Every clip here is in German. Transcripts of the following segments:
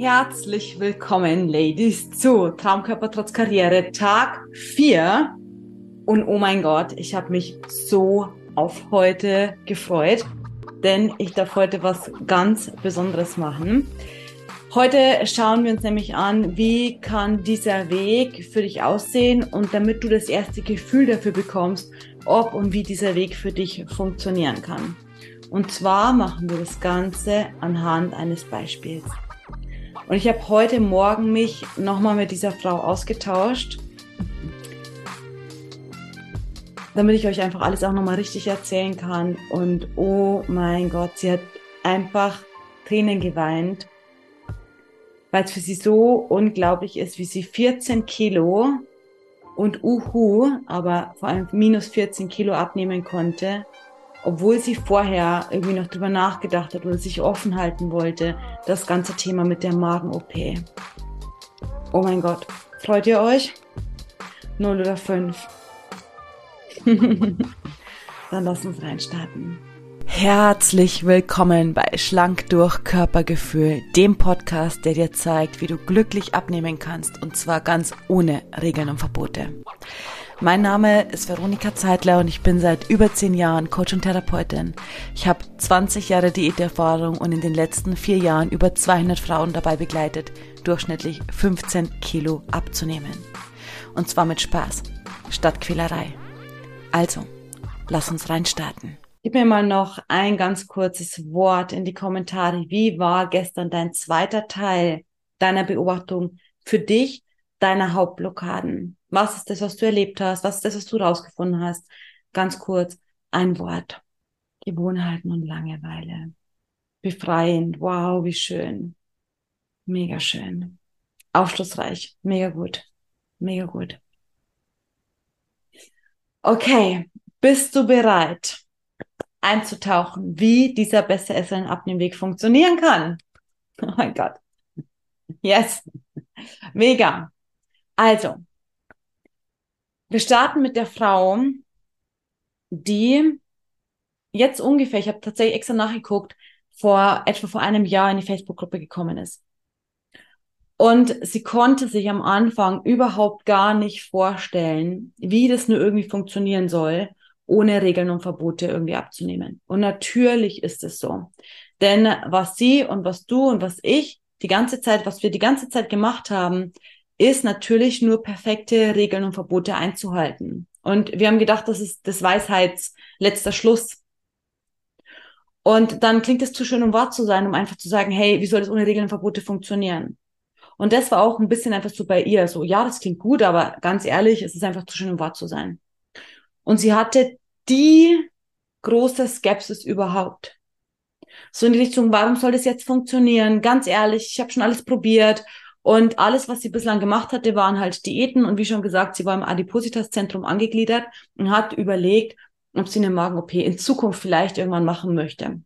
Herzlich willkommen, Ladies, zu Traumkörper trotz Karriere, Tag 4. Und oh mein Gott, ich habe mich so auf heute gefreut, denn ich darf heute was ganz Besonderes machen. Heute schauen wir uns nämlich an, wie kann dieser Weg für dich aussehen und damit du das erste Gefühl dafür bekommst, ob und wie dieser Weg für dich funktionieren kann. Und zwar machen wir das Ganze anhand eines Beispiels. Und ich habe heute Morgen mich nochmal mit dieser Frau ausgetauscht, damit ich euch einfach alles auch nochmal richtig erzählen kann. Und oh mein Gott, sie hat einfach Tränen geweint weil es für sie so unglaublich ist, wie sie 14 Kilo und Uhu, aber vor allem minus 14 Kilo abnehmen konnte, obwohl sie vorher irgendwie noch drüber nachgedacht hat oder sich offen halten wollte, das ganze Thema mit der Magen-OP. Oh mein Gott, freut ihr euch? Null oder fünf? Dann lass uns reinstarten. Herzlich willkommen bei Schlank durch Körpergefühl, dem Podcast, der dir zeigt, wie du glücklich abnehmen kannst und zwar ganz ohne Regeln und Verbote. Mein Name ist Veronika Zeitler und ich bin seit über zehn Jahren Coach und Therapeutin. Ich habe 20 Jahre Diäterfahrung und in den letzten vier Jahren über 200 Frauen dabei begleitet, durchschnittlich 15 Kilo abzunehmen. Und zwar mit Spaß, statt Quälerei. Also, lass uns reinstarten. Gib mir mal noch ein ganz kurzes Wort in die Kommentare. Wie war gestern dein zweiter Teil deiner Beobachtung für dich, deiner Hauptblockaden? Was ist das, was du erlebt hast? Was ist das, was du rausgefunden hast? Ganz kurz, ein Wort. Gewohnheiten und Langeweile. Befreiend. Wow, wie schön. Mega schön. Aufschlussreich. Mega gut. Mega gut. Okay, bist du bereit? einzutauchen, wie dieser beste Essen Abnehmweg funktionieren kann. Oh mein Gott. Yes. Mega. Also, wir starten mit der Frau, die jetzt ungefähr, ich habe tatsächlich extra nachgeguckt, vor etwa vor einem Jahr in die Facebook-Gruppe gekommen ist. Und sie konnte sich am Anfang überhaupt gar nicht vorstellen, wie das nur irgendwie funktionieren soll ohne Regeln und Verbote irgendwie abzunehmen. Und natürlich ist es so. Denn was sie und was du und was ich die ganze Zeit, was wir die ganze Zeit gemacht haben, ist natürlich nur perfekte Regeln und Verbote einzuhalten. Und wir haben gedacht, das ist das Weisheits letzter Schluss. Und dann klingt es zu schön, um wahr zu sein, um einfach zu sagen, hey, wie soll das ohne Regeln und Verbote funktionieren? Und das war auch ein bisschen einfach so bei ihr, so, ja, das klingt gut, aber ganz ehrlich, es ist einfach zu schön, um wahr zu sein. Und sie hatte die große Skepsis überhaupt. So in die Richtung, warum soll das jetzt funktionieren? Ganz ehrlich, ich habe schon alles probiert und alles, was sie bislang gemacht hatte, waren halt Diäten und wie schon gesagt, sie war im Adipositas-Zentrum angegliedert und hat überlegt, ob sie eine Magen-OP in Zukunft vielleicht irgendwann machen möchte.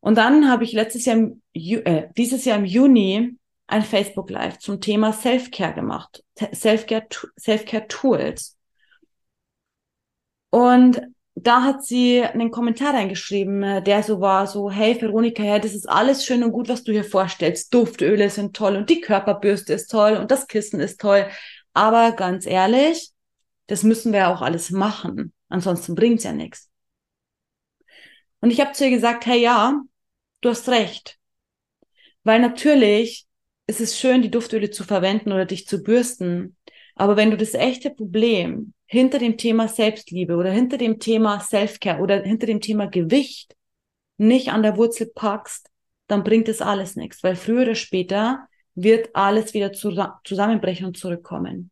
Und dann habe ich letztes Jahr, im, äh, dieses Jahr im Juni ein Facebook Live zum Thema Self-Care gemacht. Self-Care Self-Care Tools. Und da hat sie einen Kommentar reingeschrieben, äh, der so war, so, hey Veronika, ja, das ist alles schön und gut, was du hier vorstellst. Duftöle sind toll und die Körperbürste ist toll und das Kissen ist toll. Aber ganz ehrlich, das müssen wir ja auch alles machen. Ansonsten bringt's ja nichts. Und ich habe zu ihr gesagt, hey ja, du hast recht. Weil natürlich ist es schön, die Duftöle zu verwenden oder dich zu bürsten. Aber wenn du das echte Problem hinter dem Thema Selbstliebe oder hinter dem Thema Selfcare oder hinter dem Thema Gewicht nicht an der Wurzel packst, dann bringt es alles nichts, weil früher oder später wird alles wieder zusammenbrechen und zurückkommen.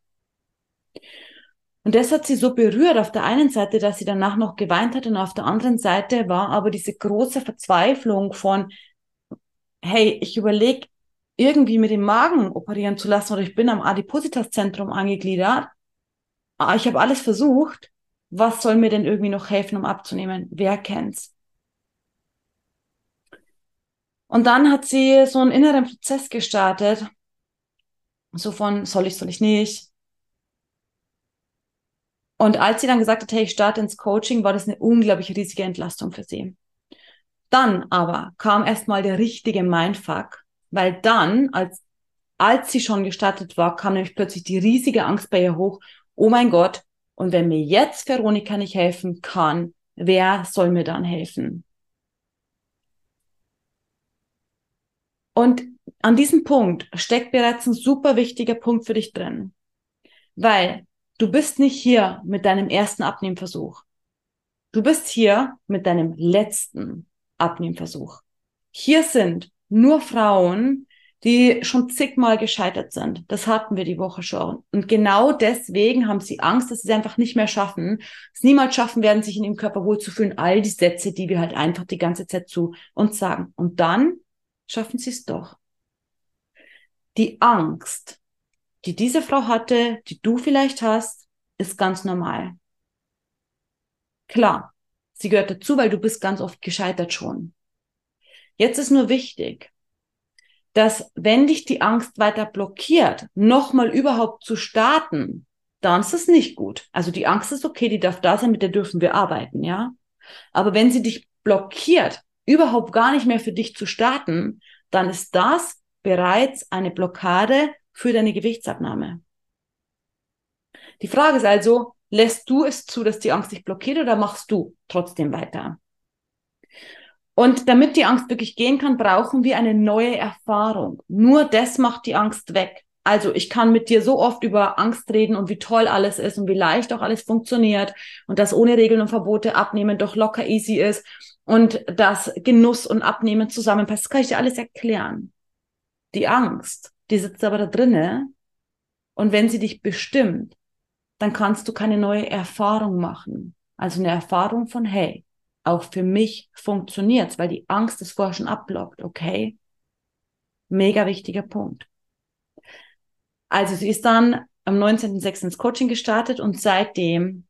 Und das hat sie so berührt auf der einen Seite, dass sie danach noch geweint hat und auf der anderen Seite war aber diese große Verzweiflung von, hey, ich überlege irgendwie mit dem Magen operieren zu lassen oder ich bin am Adipositas-Zentrum angegliedert ich habe alles versucht, was soll mir denn irgendwie noch helfen, um abzunehmen? Wer kennt's? Und dann hat sie so einen inneren Prozess gestartet, so von soll ich, soll ich nicht. Und als sie dann gesagt hat, hey, ich starte ins Coaching, war das eine unglaublich riesige Entlastung für sie. Dann aber kam erstmal der richtige Mindfuck weil dann, als, als sie schon gestartet war, kam nämlich plötzlich die riesige Angst bei ihr hoch. Oh mein Gott, und wenn mir jetzt Veronika nicht helfen kann, wer soll mir dann helfen? Und an diesem Punkt steckt bereits ein super wichtiger Punkt für dich drin. Weil du bist nicht hier mit deinem ersten Abnehmversuch. Du bist hier mit deinem letzten Abnehmversuch. Hier sind nur Frauen, die schon zigmal gescheitert sind. Das hatten wir die Woche schon. Und genau deswegen haben sie Angst, dass sie es einfach nicht mehr schaffen, es niemals schaffen werden, sich in ihrem Körper wohlzufühlen. All die Sätze, die wir halt einfach die ganze Zeit zu uns sagen. Und dann schaffen sie es doch. Die Angst, die diese Frau hatte, die du vielleicht hast, ist ganz normal. Klar, sie gehört dazu, weil du bist ganz oft gescheitert schon. Jetzt ist nur wichtig, dass wenn dich die Angst weiter blockiert, nochmal überhaupt zu starten, dann ist es nicht gut. Also die Angst ist okay, die darf da sein, mit der dürfen wir arbeiten, ja. Aber wenn sie dich blockiert, überhaupt gar nicht mehr für dich zu starten, dann ist das bereits eine Blockade für deine Gewichtsabnahme. Die Frage ist also, lässt du es zu, dass die Angst dich blockiert oder machst du trotzdem weiter? Und damit die Angst wirklich gehen kann, brauchen wir eine neue Erfahrung. Nur das macht die Angst weg. Also ich kann mit dir so oft über Angst reden und wie toll alles ist und wie leicht auch alles funktioniert und dass ohne Regeln und Verbote abnehmen doch locker easy ist und dass Genuss und Abnehmen zusammenpasst. Das kann ich dir alles erklären. Die Angst, die sitzt aber da drinne und wenn sie dich bestimmt, dann kannst du keine neue Erfahrung machen. Also eine Erfahrung von, hey, auch für mich funktioniert's, weil die Angst es vorher schon abblockt, okay? Mega wichtiger Punkt. Also sie ist dann am 19.06. ins Coaching gestartet und seitdem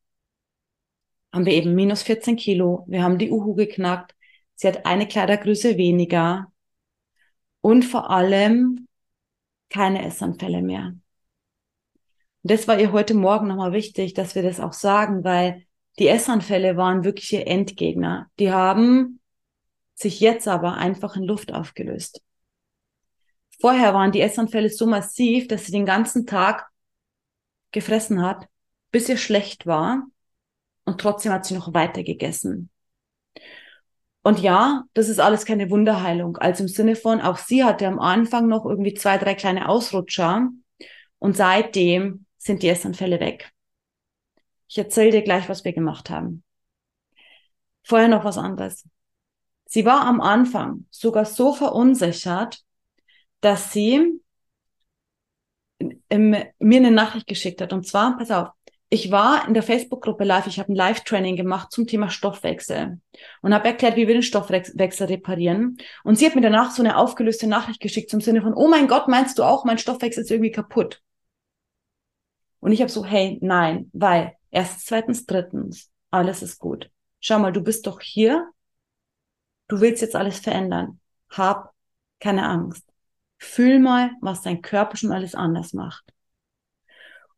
haben wir eben minus 14 Kilo. Wir haben die Uhu geknackt. Sie hat eine Kleidergröße weniger und vor allem keine Essanfälle mehr. Und das war ihr heute Morgen nochmal wichtig, dass wir das auch sagen, weil die Essanfälle waren wirklich ihr Endgegner. Die haben sich jetzt aber einfach in Luft aufgelöst. Vorher waren die Essanfälle so massiv, dass sie den ganzen Tag gefressen hat, bis ihr schlecht war. Und trotzdem hat sie noch weiter gegessen. Und ja, das ist alles keine Wunderheilung. Also im Sinne von, auch sie hatte am Anfang noch irgendwie zwei, drei kleine Ausrutscher. Und seitdem sind die Essanfälle weg. Ich erzähle dir gleich, was wir gemacht haben. Vorher noch was anderes. Sie war am Anfang sogar so verunsichert, dass sie im, mir eine Nachricht geschickt hat. Und zwar, pass auf, ich war in der Facebook-Gruppe live, ich habe ein Live-Training gemacht zum Thema Stoffwechsel und habe erklärt, wie wir den Stoffwechsel reparieren. Und sie hat mir danach so eine aufgelöste Nachricht geschickt zum Sinne von, oh mein Gott, meinst du auch, mein Stoffwechsel ist irgendwie kaputt? Und ich habe so, hey, nein, weil erstens, zweitens, drittens, alles ist gut. Schau mal, du bist doch hier, du willst jetzt alles verändern. Hab keine Angst. Fühl mal, was dein Körper schon alles anders macht.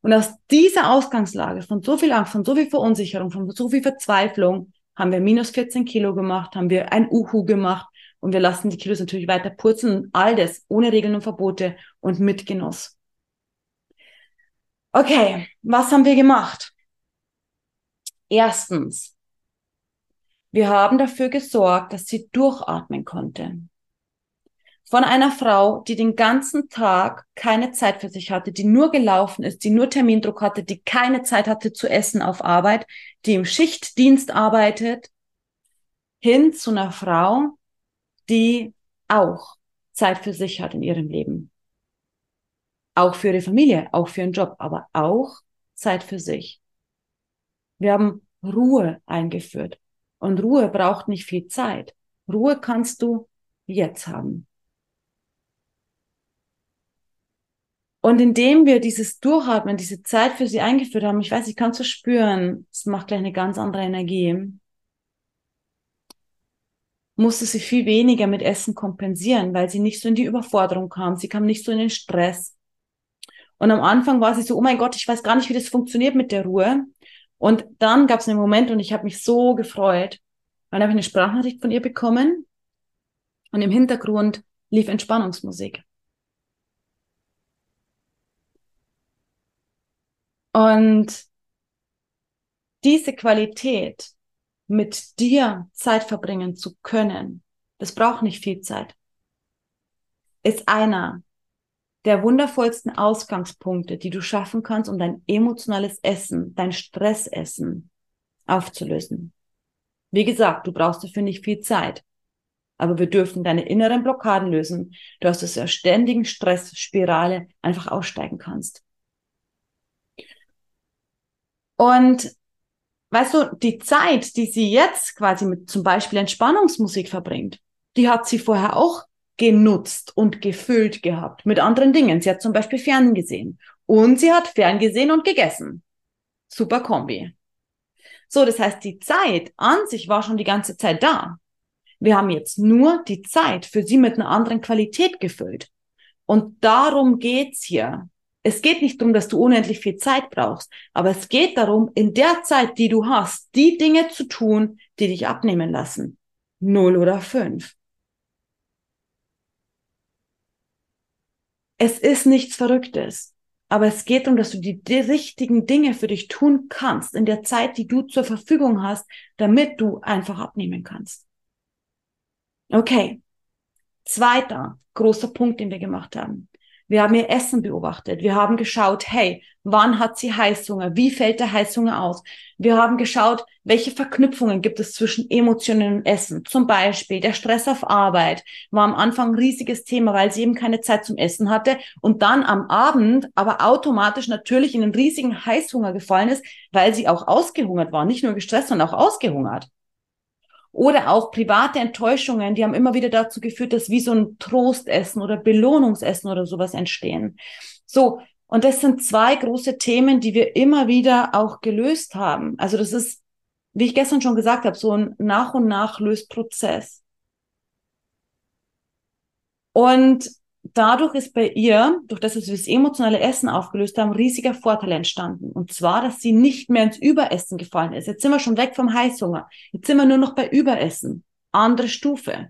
Und aus dieser Ausgangslage von so viel Angst, von so viel Verunsicherung, von so viel Verzweiflung haben wir minus 14 Kilo gemacht, haben wir ein Uhu gemacht und wir lassen die Kilos natürlich weiter purzeln. All das ohne Regeln und Verbote und mit Genuss. Okay, was haben wir gemacht? Erstens, wir haben dafür gesorgt, dass sie durchatmen konnte. Von einer Frau, die den ganzen Tag keine Zeit für sich hatte, die nur gelaufen ist, die nur Termindruck hatte, die keine Zeit hatte zu essen auf Arbeit, die im Schichtdienst arbeitet, hin zu einer Frau, die auch Zeit für sich hat in ihrem Leben. Auch für ihre Familie, auch für ihren Job, aber auch Zeit für sich. Wir haben Ruhe eingeführt. Und Ruhe braucht nicht viel Zeit. Ruhe kannst du jetzt haben. Und indem wir dieses Durchatmen, diese Zeit für sie eingeführt haben, ich weiß, ich kann es so spüren, es macht gleich eine ganz andere Energie, musste sie viel weniger mit Essen kompensieren, weil sie nicht so in die Überforderung kam. Sie kam nicht so in den Stress. Und am Anfang war sie so, oh mein Gott, ich weiß gar nicht, wie das funktioniert mit der Ruhe. Und dann gab es einen Moment und ich habe mich so gefreut, weil dann habe ich eine Sprachnachricht von ihr bekommen und im Hintergrund lief Entspannungsmusik. Und diese Qualität, mit dir Zeit verbringen zu können, das braucht nicht viel Zeit, ist einer der wundervollsten Ausgangspunkte, die du schaffen kannst, um dein emotionales Essen, dein Stressessen aufzulösen. Wie gesagt, du brauchst dafür nicht viel Zeit. Aber wir dürfen deine inneren Blockaden lösen, du aus dieser ständigen Stressspirale einfach aussteigen kannst. Und weißt du, die Zeit, die sie jetzt quasi mit zum Beispiel Entspannungsmusik verbringt, die hat sie vorher auch genutzt und gefüllt gehabt mit anderen Dingen. Sie hat zum Beispiel ferngesehen und sie hat ferngesehen und gegessen. Super Kombi. So, das heißt, die Zeit an sich war schon die ganze Zeit da. Wir haben jetzt nur die Zeit für sie mit einer anderen Qualität gefüllt. Und darum geht's hier. Es geht nicht darum, dass du unendlich viel Zeit brauchst, aber es geht darum, in der Zeit, die du hast, die Dinge zu tun, die dich abnehmen lassen. Null oder fünf. Es ist nichts Verrücktes, aber es geht darum, dass du die, die richtigen Dinge für dich tun kannst in der Zeit, die du zur Verfügung hast, damit du einfach abnehmen kannst. Okay. Zweiter großer Punkt, den wir gemacht haben. Wir haben ihr Essen beobachtet. Wir haben geschaut, hey, wann hat sie Heißhunger? Wie fällt der Heißhunger aus? Wir haben geschaut, welche Verknüpfungen gibt es zwischen Emotionen und Essen? Zum Beispiel der Stress auf Arbeit war am Anfang ein riesiges Thema, weil sie eben keine Zeit zum Essen hatte und dann am Abend aber automatisch natürlich in einen riesigen Heißhunger gefallen ist, weil sie auch ausgehungert war. Nicht nur gestresst, sondern auch ausgehungert. Oder auch private Enttäuschungen, die haben immer wieder dazu geführt, dass wie so ein Trostessen oder Belohnungsessen oder sowas entstehen. So. Und das sind zwei große Themen, die wir immer wieder auch gelöst haben. Also das ist, wie ich gestern schon gesagt habe, so ein nach und nach Lösprozess. Und dadurch ist bei ihr, durch das, dass wir das emotionale Essen aufgelöst haben, riesiger Vorteil entstanden. Und zwar, dass sie nicht mehr ins Überessen gefallen ist. Jetzt sind wir schon weg vom Heißhunger. Jetzt sind wir nur noch bei Überessen. Andere Stufe.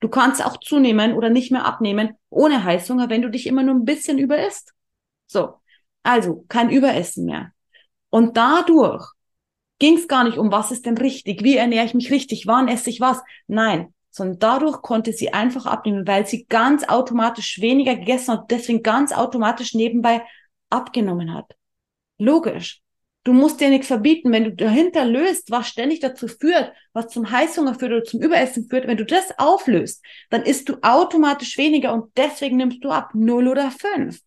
Du kannst auch zunehmen oder nicht mehr abnehmen ohne Heißhunger, wenn du dich immer nur ein bisschen überisst. So. Also, kein Überessen mehr. Und dadurch ging es gar nicht um, was ist denn richtig, wie ernähre ich mich richtig, wann esse ich was. Nein, sondern dadurch konnte sie einfach abnehmen, weil sie ganz automatisch weniger gegessen hat, deswegen ganz automatisch nebenbei abgenommen hat. Logisch. Du musst dir nichts verbieten. Wenn du dahinter löst, was ständig dazu führt, was zum Heißhunger führt oder zum Überessen führt, wenn du das auflöst, dann isst du automatisch weniger und deswegen nimmst du ab. Null oder fünf.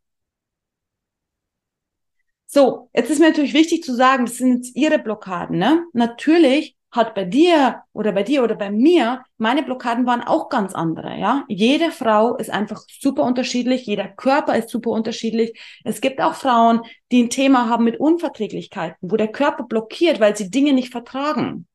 So, jetzt ist mir natürlich wichtig zu sagen, das sind jetzt ihre Blockaden, ne? Natürlich hat bei dir oder bei dir oder bei mir, meine Blockaden waren auch ganz andere, ja. Jede Frau ist einfach super unterschiedlich, jeder Körper ist super unterschiedlich. Es gibt auch Frauen, die ein Thema haben mit Unverträglichkeiten, wo der Körper blockiert, weil sie Dinge nicht vertragen.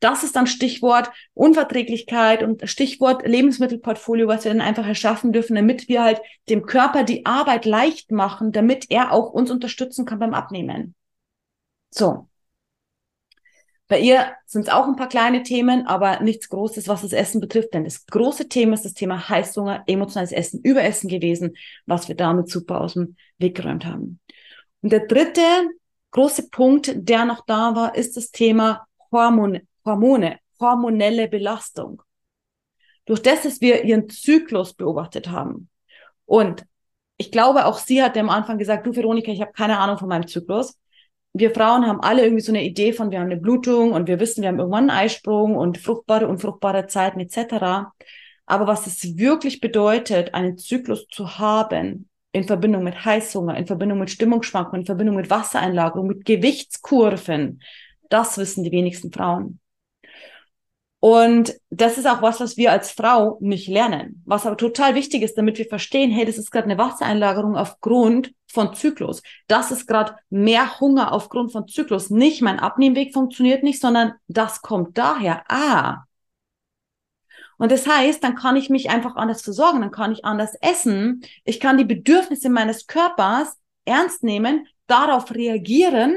Das ist dann Stichwort Unverträglichkeit und Stichwort Lebensmittelportfolio, was wir dann einfach erschaffen dürfen, damit wir halt dem Körper die Arbeit leicht machen, damit er auch uns unterstützen kann beim Abnehmen. So. Bei ihr sind es auch ein paar kleine Themen, aber nichts Großes, was das Essen betrifft. Denn das große Thema ist das Thema Heißhunger, emotionales Essen, Überessen gewesen, was wir damit super aus dem Weg geräumt haben. Und der dritte große Punkt, der noch da war, ist das Thema Hormone, Hormone hormonelle Belastung. Durch das, dass wir ihren Zyklus beobachtet haben. Und ich glaube, auch sie hat am Anfang gesagt, du Veronika, ich habe keine Ahnung von meinem Zyklus wir Frauen haben alle irgendwie so eine Idee von, wir haben eine Blutung und wir wissen, wir haben irgendwann einen Eisprung und fruchtbare, unfruchtbare Zeiten etc. Aber was es wirklich bedeutet, einen Zyklus zu haben, in Verbindung mit Heißhunger, in Verbindung mit Stimmungsschwankungen, in Verbindung mit Wassereinlagerung, mit Gewichtskurven, das wissen die wenigsten Frauen. Und das ist auch was, was wir als Frau nicht lernen. Was aber total wichtig ist, damit wir verstehen, hey, das ist gerade eine Wassereinlagerung aufgrund von Zyklus. Das ist gerade mehr Hunger aufgrund von Zyklus. Nicht mein Abnehmweg funktioniert nicht, sondern das kommt daher. Ah. Und das heißt, dann kann ich mich einfach anders versorgen, dann kann ich anders essen. Ich kann die Bedürfnisse meines Körpers ernst nehmen, darauf reagieren.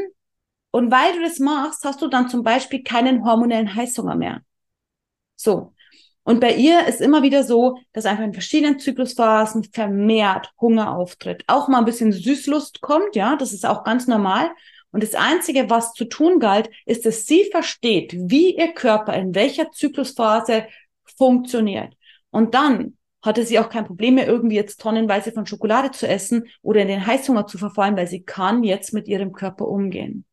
Und weil du das machst, hast du dann zum Beispiel keinen hormonellen Heißhunger mehr. So. Und bei ihr ist immer wieder so, dass einfach in verschiedenen Zyklusphasen vermehrt Hunger auftritt. Auch mal ein bisschen Süßlust kommt, ja, das ist auch ganz normal. Und das Einzige, was zu tun galt, ist, dass sie versteht, wie ihr Körper in welcher Zyklusphase funktioniert. Und dann hatte sie auch kein Problem mehr, irgendwie jetzt tonnenweise von Schokolade zu essen oder in den Heißhunger zu verfallen, weil sie kann jetzt mit ihrem Körper umgehen.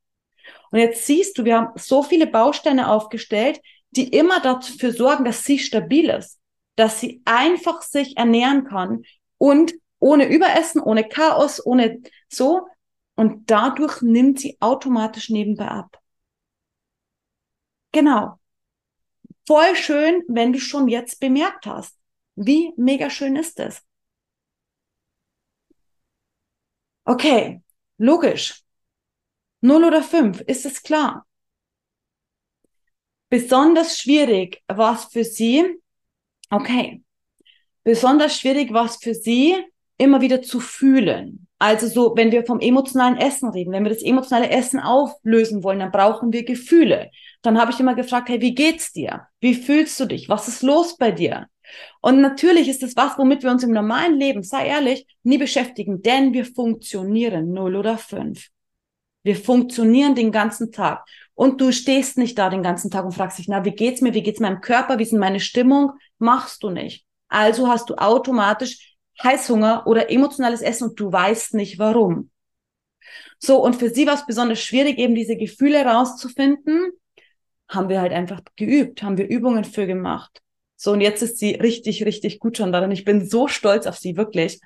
Und jetzt siehst du, wir haben so viele Bausteine aufgestellt, die immer dafür sorgen, dass sie stabil ist, dass sie einfach sich ernähren kann und ohne Überessen, ohne Chaos, ohne so. Und dadurch nimmt sie automatisch nebenbei ab. Genau. Voll schön, wenn du schon jetzt bemerkt hast. Wie mega schön ist es? Okay, logisch. Null oder fünf, ist es klar? Besonders schwierig war es für sie, okay, besonders schwierig war es für sie, immer wieder zu fühlen. Also so, wenn wir vom emotionalen Essen reden, wenn wir das emotionale Essen auflösen wollen, dann brauchen wir Gefühle. Dann habe ich immer gefragt, hey, wie geht's dir? Wie fühlst du dich? Was ist los bei dir? Und natürlich ist das was, womit wir uns im normalen Leben, sei ehrlich, nie beschäftigen, denn wir funktionieren null oder fünf. Wir funktionieren den ganzen Tag. Und du stehst nicht da den ganzen Tag und fragst dich, na, wie geht's mir? Wie geht's meinem Körper? Wie ist meine Stimmung? Machst du nicht. Also hast du automatisch Heißhunger oder emotionales Essen und du weißt nicht warum. So, und für sie war es besonders schwierig, eben diese Gefühle rauszufinden. Haben wir halt einfach geübt, haben wir Übungen für gemacht. So, und jetzt ist sie richtig, richtig gut schon darin. Ich bin so stolz auf sie, wirklich.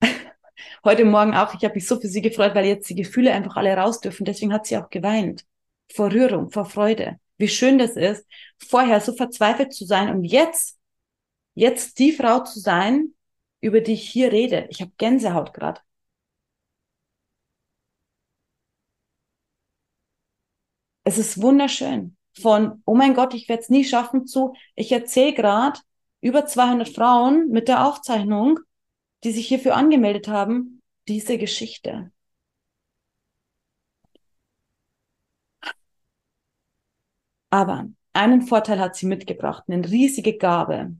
Heute Morgen auch, ich habe mich so für sie gefreut, weil jetzt die Gefühle einfach alle raus dürfen. Deswegen hat sie auch geweint vor Rührung, vor Freude. Wie schön das ist, vorher so verzweifelt zu sein und jetzt, jetzt die Frau zu sein, über die ich hier rede. Ich habe Gänsehaut gerade. Es ist wunderschön. Von, oh mein Gott, ich werde es nie schaffen, zu, ich erzähle gerade über 200 Frauen mit der Aufzeichnung, die sich hierfür angemeldet haben, diese Geschichte. Aber einen Vorteil hat sie mitgebracht, eine riesige Gabe.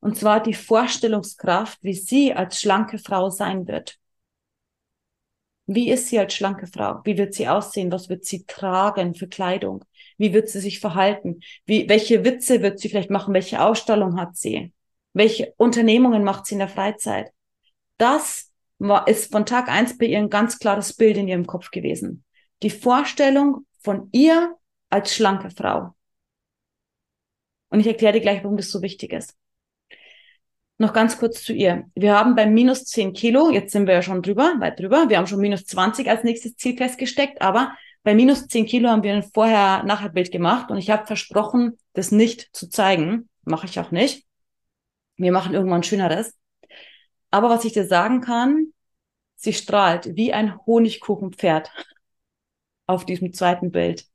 Und zwar die Vorstellungskraft, wie sie als schlanke Frau sein wird. Wie ist sie als schlanke Frau? Wie wird sie aussehen? Was wird sie tragen für Kleidung? Wie wird sie sich verhalten? Wie, welche Witze wird sie vielleicht machen? Welche Ausstellung hat sie? Welche Unternehmungen macht sie in der Freizeit? Das war, ist von Tag eins bei ihr ein ganz klares Bild in ihrem Kopf gewesen. Die Vorstellung von ihr als schlanke Frau. Und ich erkläre dir gleich, warum das so wichtig ist. Noch ganz kurz zu ihr. Wir haben bei minus 10 Kilo, jetzt sind wir ja schon drüber, weit drüber. Wir haben schon minus 20 als nächstes Ziel festgesteckt, aber bei minus 10 Kilo haben wir ein Vorher-Nachher-Bild gemacht und ich habe versprochen, das nicht zu zeigen. Mache ich auch nicht. Wir machen irgendwann schöneres. Aber was ich dir sagen kann, sie strahlt wie ein Honigkuchenpferd auf diesem zweiten Bild.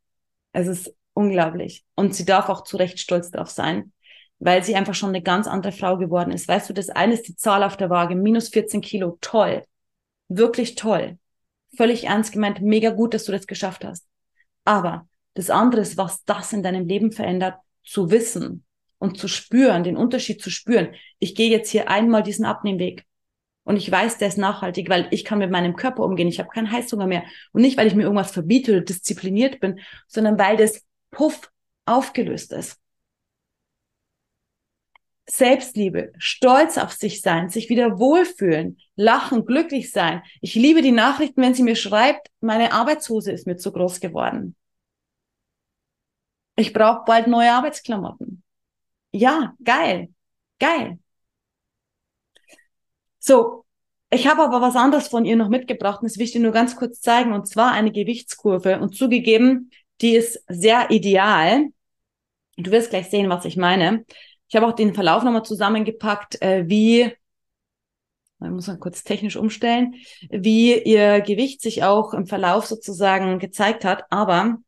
Es ist unglaublich. Und sie darf auch zu Recht stolz darauf sein, weil sie einfach schon eine ganz andere Frau geworden ist. Weißt du, das eine ist die Zahl auf der Waage, minus 14 Kilo, toll. Wirklich toll. Völlig ernst gemeint, mega gut, dass du das geschafft hast. Aber das andere ist, was das in deinem Leben verändert, zu wissen und zu spüren, den Unterschied zu spüren. Ich gehe jetzt hier einmal diesen Abnehmweg. Und ich weiß, der ist nachhaltig, weil ich kann mit meinem Körper umgehen. Ich habe keinen Heißhunger mehr. Und nicht, weil ich mir irgendwas verbiete oder diszipliniert bin, sondern weil das puff aufgelöst ist. Selbstliebe, stolz auf sich sein, sich wieder wohlfühlen, lachen, glücklich sein. Ich liebe die Nachrichten, wenn sie mir schreibt, meine Arbeitshose ist mir zu groß geworden. Ich brauche bald neue Arbeitsklamotten. Ja, geil, geil. So, ich habe aber was anderes von ihr noch mitgebracht und das will ich dir nur ganz kurz zeigen und zwar eine Gewichtskurve und zugegeben, die ist sehr ideal. Du wirst gleich sehen, was ich meine. Ich habe auch den Verlauf nochmal zusammengepackt, äh, wie, man muss man kurz technisch umstellen, wie ihr Gewicht sich auch im Verlauf sozusagen gezeigt hat, aber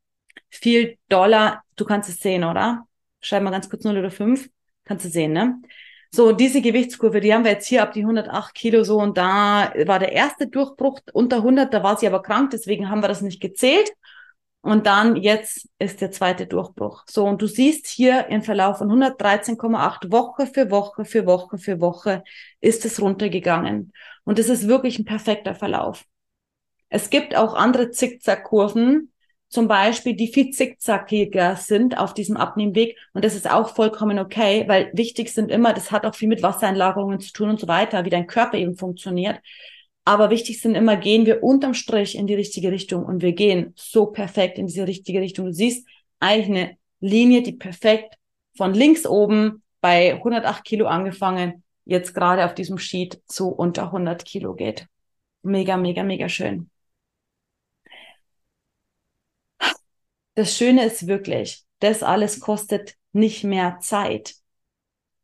viel Dollar, du kannst es sehen, oder? Schreib mal ganz kurz 0 oder 5, kannst du sehen, ne? So, diese Gewichtskurve, die haben wir jetzt hier ab die 108 Kilo so und da war der erste Durchbruch unter 100, da war sie aber krank, deswegen haben wir das nicht gezählt. Und dann jetzt ist der zweite Durchbruch. So, und du siehst hier im Verlauf von 113,8 Woche für Woche für Woche für Woche ist es runtergegangen. Und es ist wirklich ein perfekter Verlauf. Es gibt auch andere Zickzackkurven, zum Beispiel, die viel zickzackiger sind auf diesem Abnehmweg. Und das ist auch vollkommen okay, weil wichtig sind immer, das hat auch viel mit Wassereinlagerungen zu tun und so weiter, wie dein Körper eben funktioniert. Aber wichtig sind immer, gehen wir unterm Strich in die richtige Richtung und wir gehen so perfekt in diese richtige Richtung. Du siehst eigentlich eine Linie, die perfekt von links oben bei 108 Kilo angefangen, jetzt gerade auf diesem Sheet zu unter 100 Kilo geht. Mega, mega, mega schön. Das Schöne ist wirklich, das alles kostet nicht mehr Zeit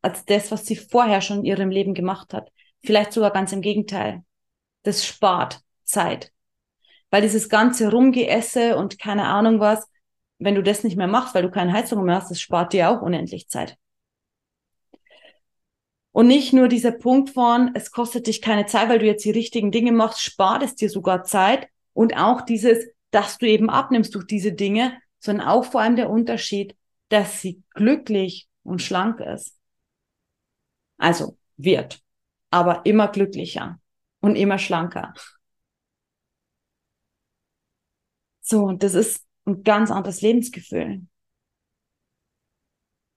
als das, was sie vorher schon in ihrem Leben gemacht hat. Vielleicht sogar ganz im Gegenteil. Das spart Zeit. Weil dieses ganze Rumgeesse und keine Ahnung was, wenn du das nicht mehr machst, weil du keine Heizung mehr hast, das spart dir auch unendlich Zeit. Und nicht nur dieser Punkt von, es kostet dich keine Zeit, weil du jetzt die richtigen Dinge machst, spart es dir sogar Zeit. Und auch dieses, dass du eben abnimmst durch diese Dinge, sondern auch vor allem der Unterschied, dass sie glücklich und schlank ist. Also wird, aber immer glücklicher und immer schlanker. So, und das ist ein ganz anderes Lebensgefühl.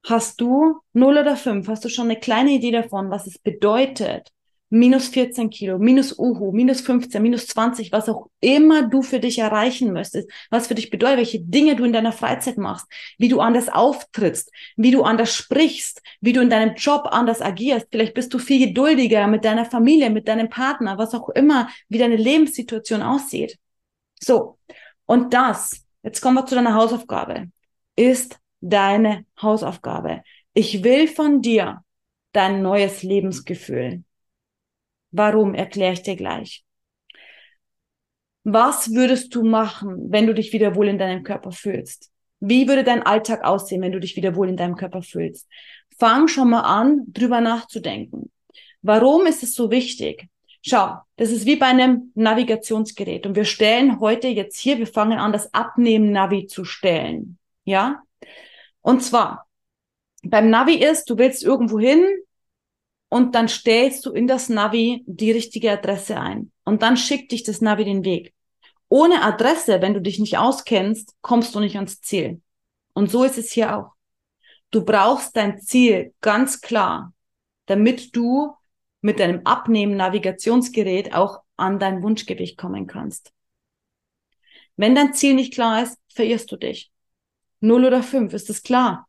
Hast du 0 oder 5, hast du schon eine kleine Idee davon, was es bedeutet, minus 14 Kilo, minus Uhu, minus 15, minus 20, was auch immer du für dich erreichen möchtest, was für dich bedeutet, welche Dinge du in deiner Freizeit machst, wie du anders auftrittst, wie du anders sprichst, wie du in deinem Job anders agierst. Vielleicht bist du viel geduldiger mit deiner Familie, mit deinem Partner, was auch immer, wie deine Lebenssituation aussieht. So. Und das, jetzt kommen wir zu deiner Hausaufgabe, ist deine Hausaufgabe. Ich will von dir dein neues Lebensgefühl. Warum, erkläre ich dir gleich. Was würdest du machen, wenn du dich wieder wohl in deinem Körper fühlst? Wie würde dein Alltag aussehen, wenn du dich wieder wohl in deinem Körper fühlst? Fang schon mal an, drüber nachzudenken. Warum ist es so wichtig? Schau, das ist wie bei einem Navigationsgerät und wir stellen heute jetzt hier, wir fangen an, das Abnehmen-Navi zu stellen. Ja? Und zwar, beim Navi ist, du willst irgendwo hin, und dann stellst du in das Navi die richtige Adresse ein und dann schickt dich das Navi den Weg. Ohne Adresse, wenn du dich nicht auskennst, kommst du nicht ans Ziel. Und so ist es hier auch. Du brauchst dein Ziel ganz klar, damit du mit deinem Abnehmen-Navigationsgerät auch an dein Wunschgewicht kommen kannst. Wenn dein Ziel nicht klar ist, verirrst du dich. Null oder fünf, ist das klar?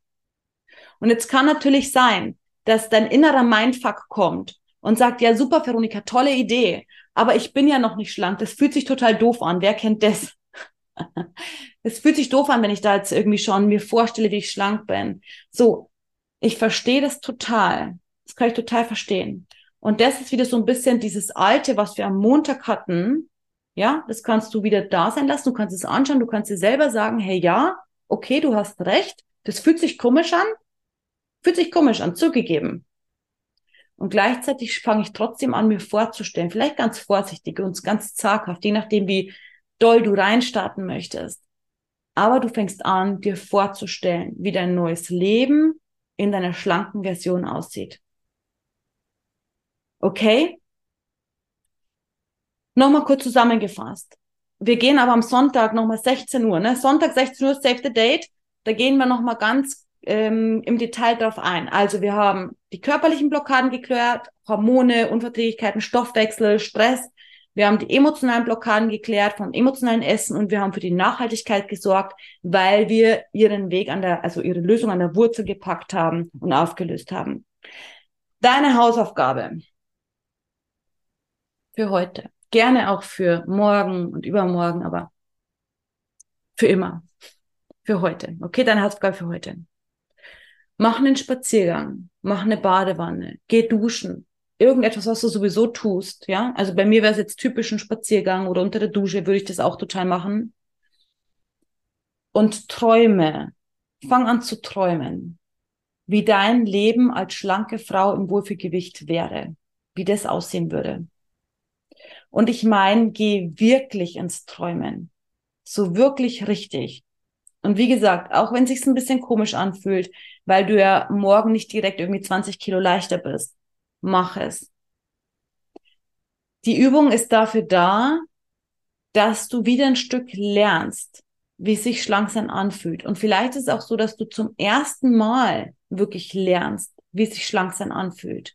Und jetzt kann natürlich sein, dass dein innerer Mindfuck kommt und sagt, ja, super, Veronika, tolle Idee, aber ich bin ja noch nicht schlank. Das fühlt sich total doof an. Wer kennt das? Es fühlt sich doof an, wenn ich da jetzt irgendwie schon mir vorstelle, wie ich schlank bin. So, ich verstehe das total. Das kann ich total verstehen. Und das ist wieder so ein bisschen dieses Alte, was wir am Montag hatten. Ja, das kannst du wieder da sein lassen. Du kannst es anschauen. Du kannst dir selber sagen, hey, ja, okay, du hast recht. Das fühlt sich komisch an. Fühlt sich komisch an, zugegeben. Und gleichzeitig fange ich trotzdem an, mir vorzustellen, vielleicht ganz vorsichtig und ganz zaghaft, je nachdem, wie doll du reinstarten möchtest. Aber du fängst an, dir vorzustellen, wie dein neues Leben in deiner schlanken Version aussieht. Okay? Nochmal kurz zusammengefasst. Wir gehen aber am Sonntag nochmal 16 Uhr, ne? Sonntag 16 Uhr, Save the Date. Da gehen wir nochmal ganz ähm, im Detail darauf ein. Also wir haben die körperlichen Blockaden geklärt, Hormone, Unverträglichkeiten, Stoffwechsel, Stress. Wir haben die emotionalen Blockaden geklärt vom emotionalen Essen und wir haben für die Nachhaltigkeit gesorgt, weil wir ihren Weg an der, also ihre Lösung an der Wurzel gepackt haben und aufgelöst haben. Deine Hausaufgabe für heute. Gerne auch für morgen und übermorgen, aber für immer. Für heute. Okay, deine Hausaufgabe für heute. Mach einen Spaziergang, mach eine Badewanne, geh duschen. Irgendetwas, was du sowieso tust, ja. Also bei mir wäre es jetzt typisch ein Spaziergang oder unter der Dusche würde ich das auch total machen. Und träume. Fang an zu träumen. Wie dein Leben als schlanke Frau im Wohlfühlgewicht wäre. Wie das aussehen würde. Und ich meine, geh wirklich ins Träumen. So wirklich richtig. Und wie gesagt, auch wenn es sich ein bisschen komisch anfühlt, weil du ja morgen nicht direkt irgendwie 20 Kilo leichter bist, mach es. Die Übung ist dafür da, dass du wieder ein Stück lernst, wie es sich schlank sein anfühlt. Und vielleicht ist es auch so, dass du zum ersten Mal wirklich lernst, wie es sich schlank sein anfühlt.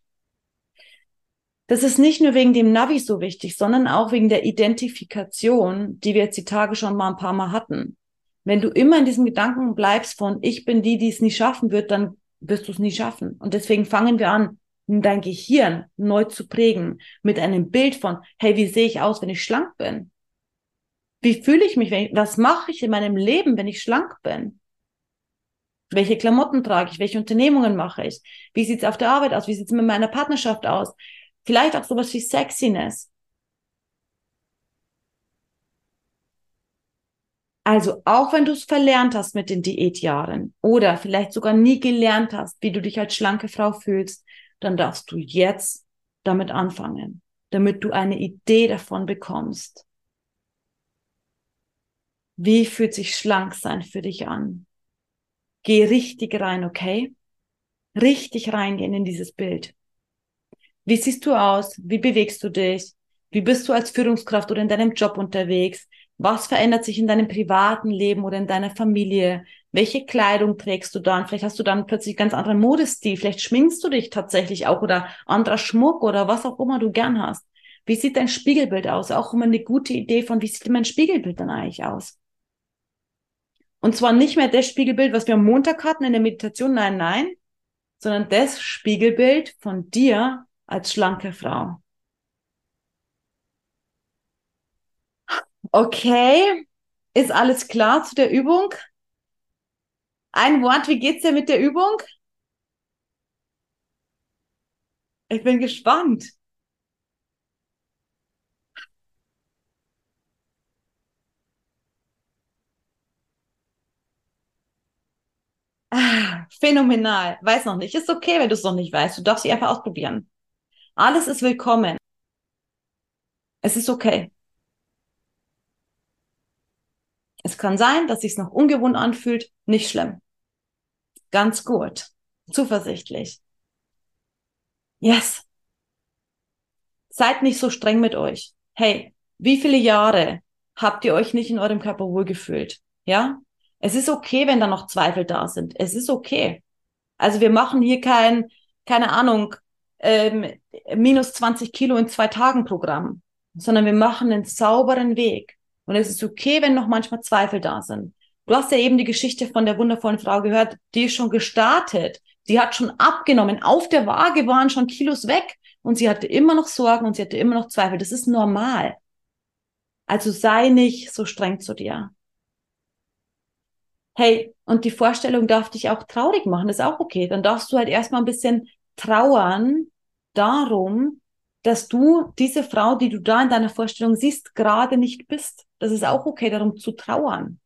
Das ist nicht nur wegen dem Navi so wichtig, sondern auch wegen der Identifikation, die wir jetzt die Tage schon mal ein paar Mal hatten. Wenn du immer in diesem Gedanken bleibst von, ich bin die, die es nie schaffen wird, dann wirst du es nie schaffen. Und deswegen fangen wir an, dein Gehirn neu zu prägen mit einem Bild von, hey, wie sehe ich aus, wenn ich schlank bin? Wie fühle ich mich? Wenn ich, was mache ich in meinem Leben, wenn ich schlank bin? Welche Klamotten trage ich? Welche Unternehmungen mache ich? Wie sieht's auf der Arbeit aus? Wie sieht's mit meiner Partnerschaft aus? Vielleicht auch sowas wie Sexiness. Also auch wenn du es verlernt hast mit den Diätjahren oder vielleicht sogar nie gelernt hast, wie du dich als schlanke Frau fühlst, dann darfst du jetzt damit anfangen, damit du eine Idee davon bekommst. Wie fühlt sich schlank sein für dich an? Geh richtig rein, okay? Richtig reingehen in dieses Bild. Wie siehst du aus? Wie bewegst du dich? Wie bist du als Führungskraft oder in deinem Job unterwegs? Was verändert sich in deinem privaten Leben oder in deiner Familie? Welche Kleidung trägst du dann? Vielleicht hast du dann plötzlich ganz anderen Modestil. Vielleicht schminkst du dich tatsächlich auch oder anderer Schmuck oder was auch immer du gern hast. Wie sieht dein Spiegelbild aus? Auch immer eine gute Idee von, wie sieht mein Spiegelbild dann eigentlich aus? Und zwar nicht mehr das Spiegelbild, was wir am Montag hatten in der Meditation, nein, nein, sondern das Spiegelbild von dir als schlanke Frau. Okay, ist alles klar zu der Übung? Ein Wort, wie geht's dir mit der Übung? Ich bin gespannt. Ah, phänomenal. Weiß noch nicht. Ist okay, wenn du es noch nicht weißt. Du darfst sie einfach ausprobieren. Alles ist willkommen. Es ist okay. Es kann sein, dass sich noch ungewohnt anfühlt. Nicht schlimm. Ganz gut. Zuversichtlich. Yes. Seid nicht so streng mit euch. Hey, wie viele Jahre habt ihr euch nicht in eurem Körper wohlgefühlt? Ja? Es ist okay, wenn da noch Zweifel da sind. Es ist okay. Also wir machen hier kein, keine Ahnung, ähm, minus 20 Kilo in zwei Tagen Programm, sondern wir machen einen sauberen Weg. Und es ist okay, wenn noch manchmal Zweifel da sind. Du hast ja eben die Geschichte von der wundervollen Frau gehört, die ist schon gestartet. Die hat schon abgenommen. Auf der Waage waren schon Kilos weg. Und sie hatte immer noch Sorgen und sie hatte immer noch Zweifel. Das ist normal. Also sei nicht so streng zu dir. Hey, und die Vorstellung darf dich auch traurig machen, das ist auch okay. Dann darfst du halt erstmal ein bisschen trauern darum, dass du diese Frau, die du da in deiner Vorstellung siehst, gerade nicht bist. Das ist auch okay, darum zu trauern.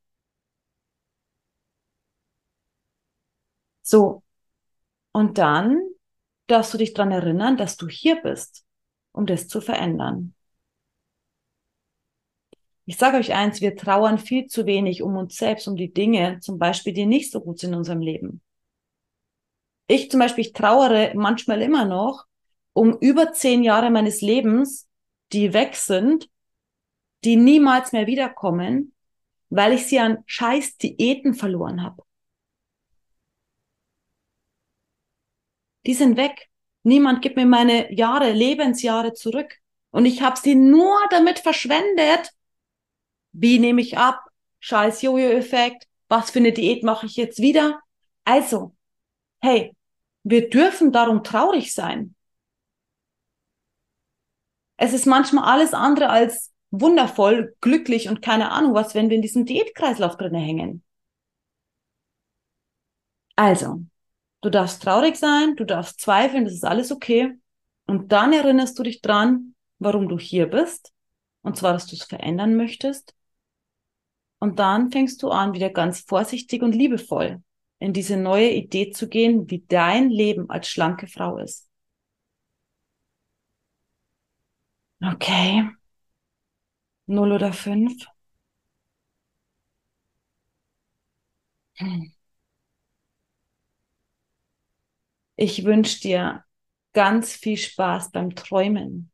So. Und dann darfst du dich dran erinnern, dass du hier bist, um das zu verändern. Ich sage euch eins, wir trauern viel zu wenig um uns selbst, um die Dinge, zum Beispiel, die nicht so gut sind in unserem Leben. Ich zum Beispiel, ich trauere manchmal immer noch um über zehn Jahre meines Lebens, die weg sind, die niemals mehr wiederkommen, weil ich sie an scheiß Diäten verloren habe. Die sind weg. Niemand gibt mir meine Jahre, Lebensjahre zurück. Und ich habe sie nur damit verschwendet, wie nehme ich ab? Scheiß Jojo-Effekt. Was für eine Diät mache ich jetzt wieder? Also, hey, wir dürfen darum traurig sein. Es ist manchmal alles andere als wundervoll, glücklich und keine Ahnung was, wenn wir in diesem Diätkreislauf drinne hängen. Also, du darfst traurig sein, du darfst zweifeln, das ist alles okay. Und dann erinnerst du dich dran, warum du hier bist. Und zwar, dass du es verändern möchtest. Und dann fängst du an, wieder ganz vorsichtig und liebevoll in diese neue Idee zu gehen, wie dein Leben als schlanke Frau ist. Okay. Null oder fünf? Ich wünsche dir ganz viel Spaß beim Träumen.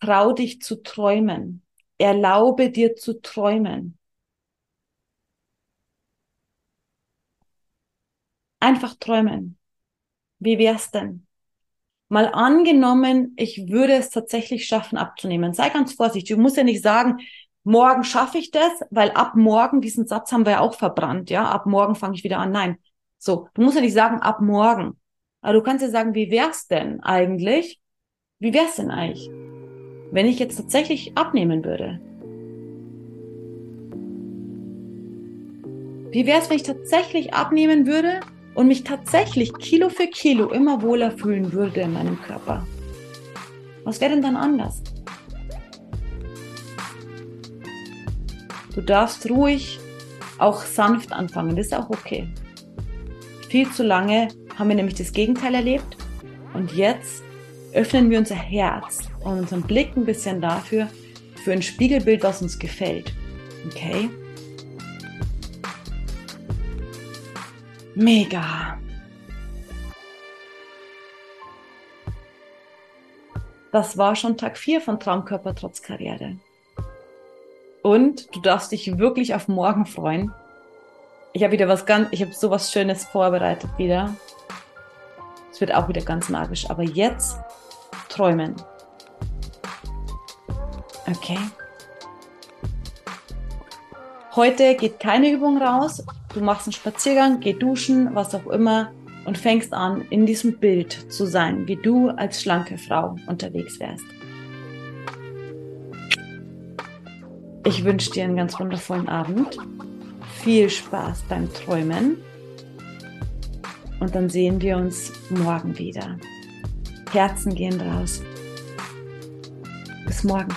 Trau dich zu träumen. Erlaube dir zu träumen. Einfach träumen. Wie wär's denn? Mal angenommen, ich würde es tatsächlich schaffen abzunehmen. Sei ganz vorsichtig. Du musst ja nicht sagen, morgen schaffe ich das, weil ab morgen, diesen Satz haben wir ja auch verbrannt, ja, ab morgen fange ich wieder an. Nein. So, du musst ja nicht sagen, ab morgen. Aber du kannst ja sagen, wie wär's denn eigentlich? Wie wär's denn eigentlich, wenn ich jetzt tatsächlich abnehmen würde? Wie wär's, wenn ich tatsächlich abnehmen würde und mich tatsächlich Kilo für Kilo immer wohler fühlen würde in meinem Körper? Was wäre denn dann anders? Du darfst ruhig auch sanft anfangen, das ist auch okay. Viel zu lange haben wir nämlich das Gegenteil erlebt und jetzt öffnen wir unser Herz und unseren Blick ein bisschen dafür, für ein Spiegelbild, was uns gefällt. Okay? Mega. Das war schon Tag 4 von Traumkörper trotz Karriere. Und du darfst dich wirklich auf morgen freuen. Ich habe wieder was ganz, ich habe sowas Schönes vorbereitet wieder. Es wird auch wieder ganz magisch. Aber jetzt träumen. Okay. Heute geht keine Übung raus. Du machst einen Spaziergang, geh duschen, was auch immer und fängst an, in diesem Bild zu sein, wie du als schlanke Frau unterwegs wärst. Ich wünsche dir einen ganz wundervollen Abend. Viel Spaß beim Träumen. Und dann sehen wir uns morgen wieder. Herzen gehen raus. Bis morgen.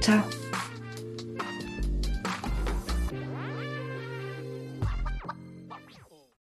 Ciao.